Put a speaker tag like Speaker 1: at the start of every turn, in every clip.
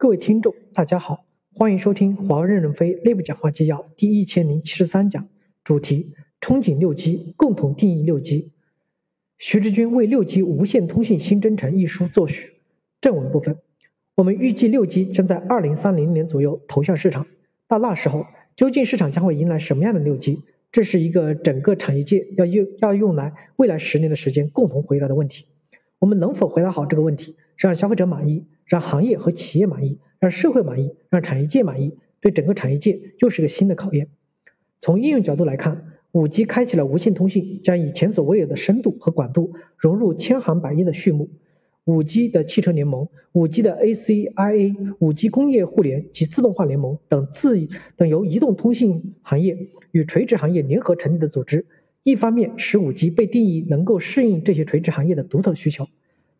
Speaker 1: 各位听众，大家好，欢迎收听华为任正非内部讲话纪要第一千零七十三讲，主题：憧憬六 G，共同定义六 G。徐志军为《六 G 无线通信新征程》一书作序。正文部分，我们预计六 G 将在二零三零年左右投向市场。到那时候，究竟市场将会迎来什么样的六 G？这是一个整个产业界要用要用来未来十年的时间共同回答的问题。我们能否回答好这个问题，让消费者满意？让行业和企业满意，让社会满意，让产业界满意，对整个产业界又是个新的考验。从应用角度来看，五 G 开启了无线通信将以前所未有的深度和广度融入千行百业的序幕。五 G 的汽车联盟、五 G 的 ACIA、五 G 工业互联及自动化联盟等自等由移动通信行业与垂直行业联合成立的组织，一方面使五 G 被定义能够适应这些垂直行业的独特需求，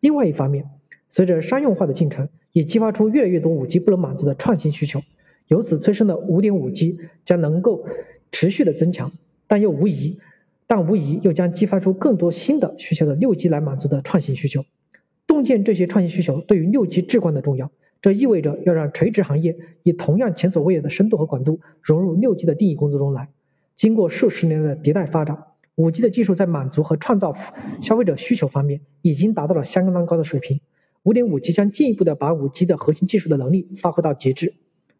Speaker 1: 另外一方面。随着商用化的进程，也激发出越来越多五 G 不能满足的创新需求，由此催生的五点五 G 将能够持续的增强，但又无疑，但无疑又将激发出更多新的需求的六 G 来满足的创新需求。洞见这些创新需求对于六 G 至关的重要，这意味着要让垂直行业以同样前所未有的深度和广度融入六 G 的定义工作中来。经过数十年的迭代发展，五 G 的技术在满足和创造消费者需求方面已经达到了相当高的水平。五点五 G 将进一步的把五 G 的核心技术的能力发挥到极致。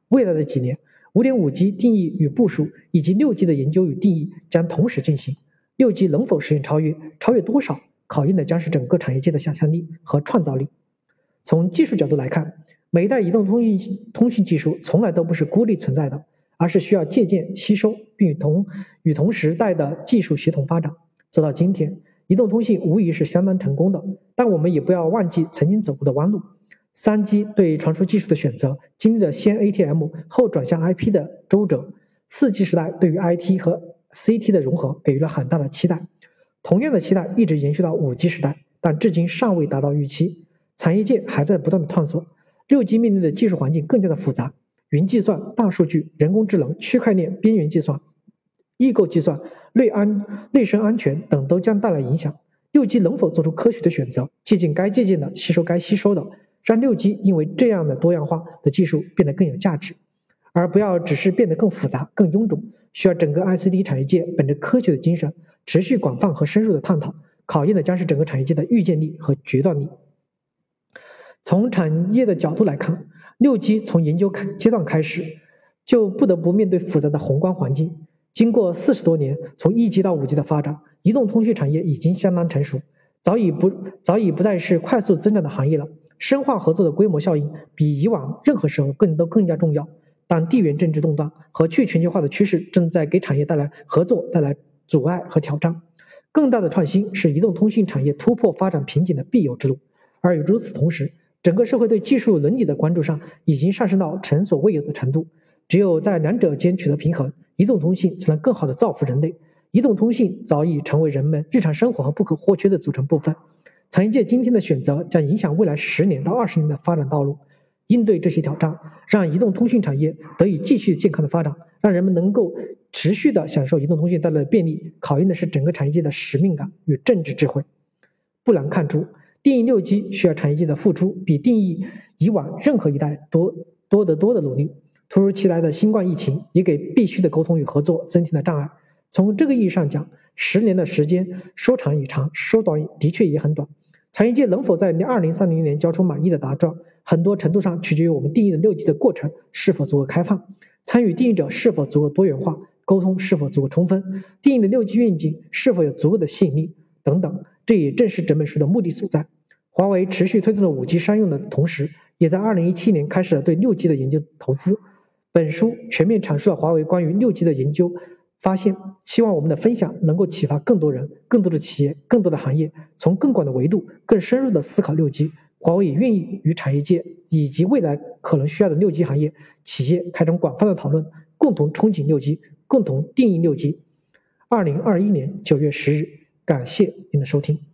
Speaker 1: 未来的几年，五点五 G 定义与部署以及六 G 的研究与定义将同时进行。六 G 能否实现超越？超越多少？考验的将是整个产业界的想象力和创造力。从技术角度来看，每一代移动通信通信技术从来都不是孤立存在的，而是需要借鉴、吸收，并与同与同时代的技术协同发展，走到今天。移动通信无疑是相当成功的，但我们也不要忘记曾经走过的弯路。三 G 对传输技术的选择，经历了先 ATM 后转向 IP 的周折。四 G 时代对于 IT 和 CT 的融合给予了很大的期待，同样的期待一直延续到五 G 时代，但至今尚未达到预期。产业界还在不断的探索。六 G 面临的技术环境更加的复杂，云计算、大数据、人工智能、区块链、边缘计算。异构计算、内安、内生安全等都将带来影响。六 G 能否做出科学的选择，借鉴该借鉴的，吸收该吸收的，让六 G 因为这样的多样化的技术变得更有价值，而不要只是变得更复杂、更臃肿。需要整个 ICD 产业界本着科学的精神，持续广泛和深入的探讨，考验的将是整个产业界的预见力和决断力。从产业的角度来看，六 G 从研究开阶段开始，就不得不面对复杂的宏观环境。经过四十多年从一 G 到五 G 的发展，移动通讯产业已经相当成熟，早已不早已不再是快速增长的行业了。深化合作的规模效应比以往任何时候更都更加重要。但地缘政治动荡和去全球化的趋势正在给产业带来合作带来阻碍和挑战。更大的创新是移动通信产业突破发展瓶颈的必由之路。而与此同时，整个社会对技术伦理的关注上已经上升到前所未有的程度。只有在两者间取得平衡，移动通信才能更好的造福人类。移动通信早已成为人们日常生活和不可或缺的组成部分。产业界今天的选择将影响未来十年到二十年的发展道路。应对这些挑战，让移动通讯产业得以继续健康的发展，让人们能够持续地享受移动通讯带来的便利，考验的是整个产业界的使命感与政治智慧。不难看出，定义六 G 需要产业界的付出，比定义以往任何一代多多得多的努力。突如其来的新冠疫情也给必须的沟通与合作增添了障碍。从这个意义上讲，十年的时间说长也长，说短的确也很短。产业界能否在二零三零年交出满意的答卷，很多程度上取决于我们定义的六 G 的过程是否足够开放，参与定义者是否足够多元化，沟通是否足够充分，定义的六 G 愿景是否有足够的吸引力等等。这也正是整本书的目的所在。华为持续推动了五 G 商用的同时，也在二零一七年开始了对六 G 的研究投资。本书全面阐述了华为关于六 G 的研究发现，希望我们的分享能够启发更多人、更多的企业、更多的行业，从更广的维度、更深入的思考六 G。华为也愿意与产业界以及未来可能需要的六 G 行业企业开展广泛的讨论，共同憧憬六 G，共同定义六 G。二零二一年九月十日，感谢您的收听。